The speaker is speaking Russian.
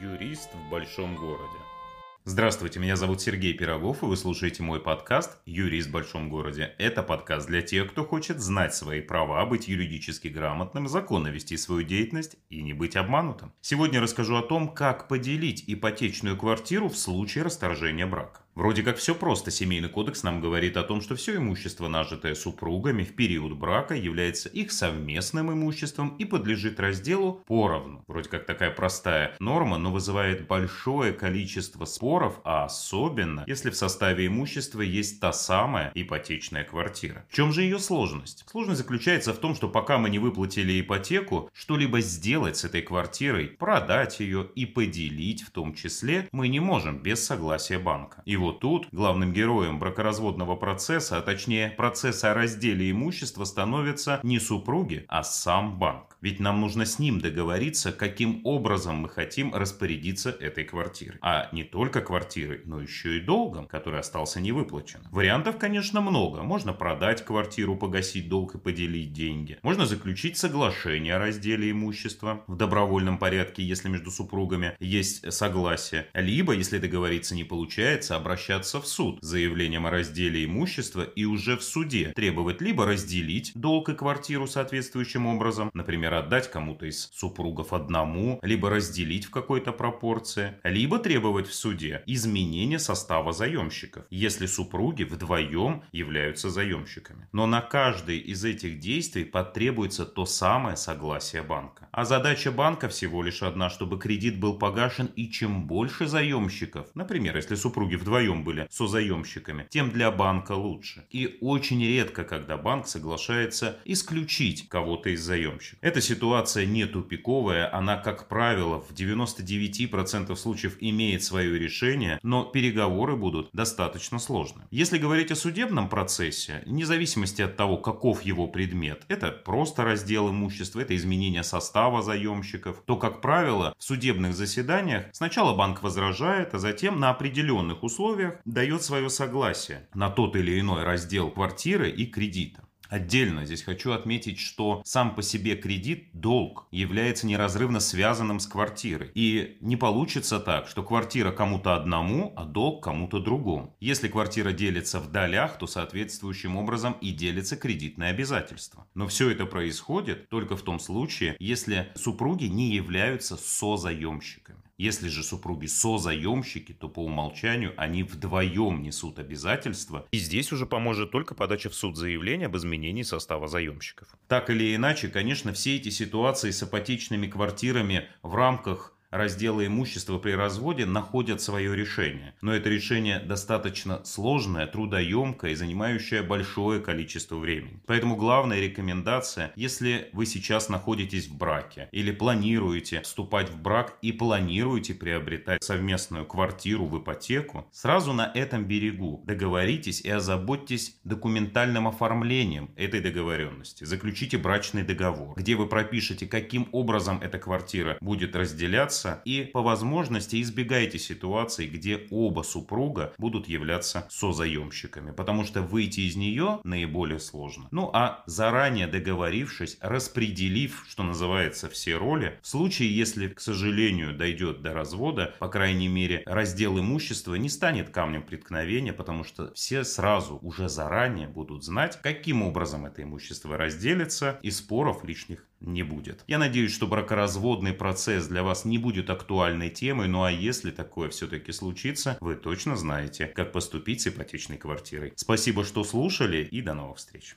Юрист в большом городе. Здравствуйте, меня зовут Сергей Пирогов, и вы слушаете мой подкаст «Юрист в большом городе». Это подкаст для тех, кто хочет знать свои права, быть юридически грамотным, законно вести свою деятельность и не быть обманутым. Сегодня расскажу о том, как поделить ипотечную квартиру в случае расторжения брака. Вроде как все просто. Семейный кодекс нам говорит о том, что все имущество, нажитое супругами в период брака, является их совместным имуществом и подлежит разделу поровну. Вроде как такая простая норма, но вызывает большое количество споров, а особенно, если в составе имущества есть та самая ипотечная квартира. В чем же ее сложность? Сложность заключается в том, что пока мы не выплатили ипотеку, что-либо сделать с этой квартирой, продать ее и поделить в том числе, мы не можем без согласия банка. И вот тут главным героем бракоразводного процесса, а точнее процесса о разделе имущества становятся не супруги, а сам банк. Ведь нам нужно с ним договориться, каким образом мы хотим распорядиться этой квартирой. А не только квартирой, но еще и долгом, который остался не. Вариантов, конечно, много. Можно продать квартиру, погасить долг и поделить деньги. Можно заключить соглашение о разделе имущества в добровольном порядке, если между супругами есть согласие. Либо, если договориться не получается, обращаться в суд с заявлением о разделе имущества и уже в суде требовать либо разделить долг и квартиру соответствующим образом, например, отдать кому-то из супругов одному, либо разделить в какой-то пропорции, либо требовать в суде изменения состава заемщиков, если супруги вдвоем являются заемщиками. Но на каждый из этих действий потребуется то самое согласие банка. А задача банка всего лишь одна, чтобы кредит был погашен и чем больше заемщиков, например, если супруги вдвоем были созаемщиками, тем для банка лучше. И очень редко, когда банк соглашается исключить кого-то из заемщиков. Это ситуация не тупиковая, она, как правило, в 99% случаев имеет свое решение, но переговоры будут достаточно сложны. Если говорить о судебном процессе, вне зависимости от того, каков его предмет, это просто раздел имущества, это изменение состава заемщиков, то, как правило, в судебных заседаниях сначала банк возражает, а затем на определенных условиях дает свое согласие на тот или иной раздел квартиры и кредита. Отдельно здесь хочу отметить, что сам по себе кредит, долг, является неразрывно связанным с квартирой. И не получится так, что квартира кому-то одному, а долг кому-то другому. Если квартира делится в долях, то соответствующим образом и делится кредитное обязательство. Но все это происходит только в том случае, если супруги не являются созаемщиками. Если же супруги созаемщики, то по умолчанию они вдвоем несут обязательства. И здесь уже поможет только подача в суд заявления об изменении состава заемщиков. Так или иначе, конечно, все эти ситуации с ипотечными квартирами в рамках раздела имущества при разводе находят свое решение. Но это решение достаточно сложное, трудоемкое и занимающее большое количество времени. Поэтому главная рекомендация, если вы сейчас находитесь в браке или планируете вступать в брак и планируете приобретать совместную квартиру в ипотеку, сразу на этом берегу договоритесь и озаботьтесь документальным оформлением этой договоренности. Заключите брачный договор, где вы пропишете, каким образом эта квартира будет разделяться общаться и по возможности избегайте ситуаций, где оба супруга будут являться созаемщиками, потому что выйти из нее наиболее сложно. Ну а заранее договорившись, распределив, что называется, все роли, в случае, если, к сожалению, дойдет до развода, по крайней мере, раздел имущества не станет камнем преткновения, потому что все сразу уже заранее будут знать, каким образом это имущество разделится, и споров лишних не будет. Я надеюсь, что бракоразводный процесс для вас не будет актуальной темой, ну а если такое все-таки случится, вы точно знаете, как поступить с ипотечной квартирой. Спасибо, что слушали и до новых встреч.